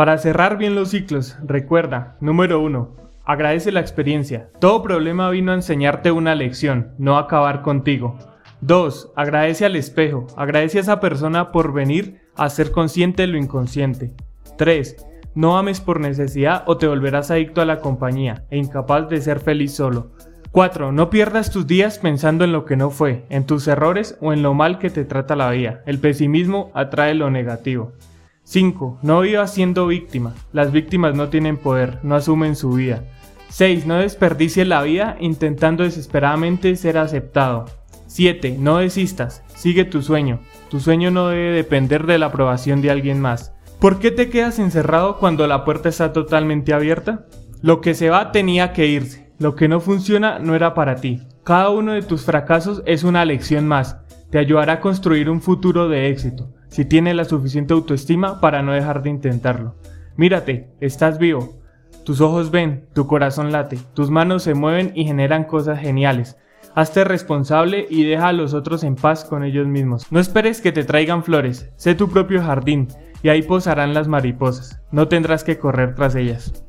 Para cerrar bien los ciclos, recuerda, número 1, agradece la experiencia. Todo problema vino a enseñarte una lección, no a acabar contigo. 2. Agradece al espejo, agradece a esa persona por venir a ser consciente de lo inconsciente. 3. No ames por necesidad o te volverás adicto a la compañía e incapaz de ser feliz solo. 4. No pierdas tus días pensando en lo que no fue, en tus errores o en lo mal que te trata la vida. El pesimismo atrae lo negativo. 5. No vivas siendo víctima. Las víctimas no tienen poder, no asumen su vida. 6. No desperdicies la vida intentando desesperadamente ser aceptado. 7. No desistas, sigue tu sueño. Tu sueño no debe depender de la aprobación de alguien más. ¿Por qué te quedas encerrado cuando la puerta está totalmente abierta? Lo que se va tenía que irse. Lo que no funciona no era para ti. Cada uno de tus fracasos es una lección más. Te ayudará a construir un futuro de éxito, si tienes la suficiente autoestima para no dejar de intentarlo. Mírate, estás vivo. Tus ojos ven, tu corazón late, tus manos se mueven y generan cosas geniales. Hazte responsable y deja a los otros en paz con ellos mismos. No esperes que te traigan flores, sé tu propio jardín y ahí posarán las mariposas. No tendrás que correr tras ellas.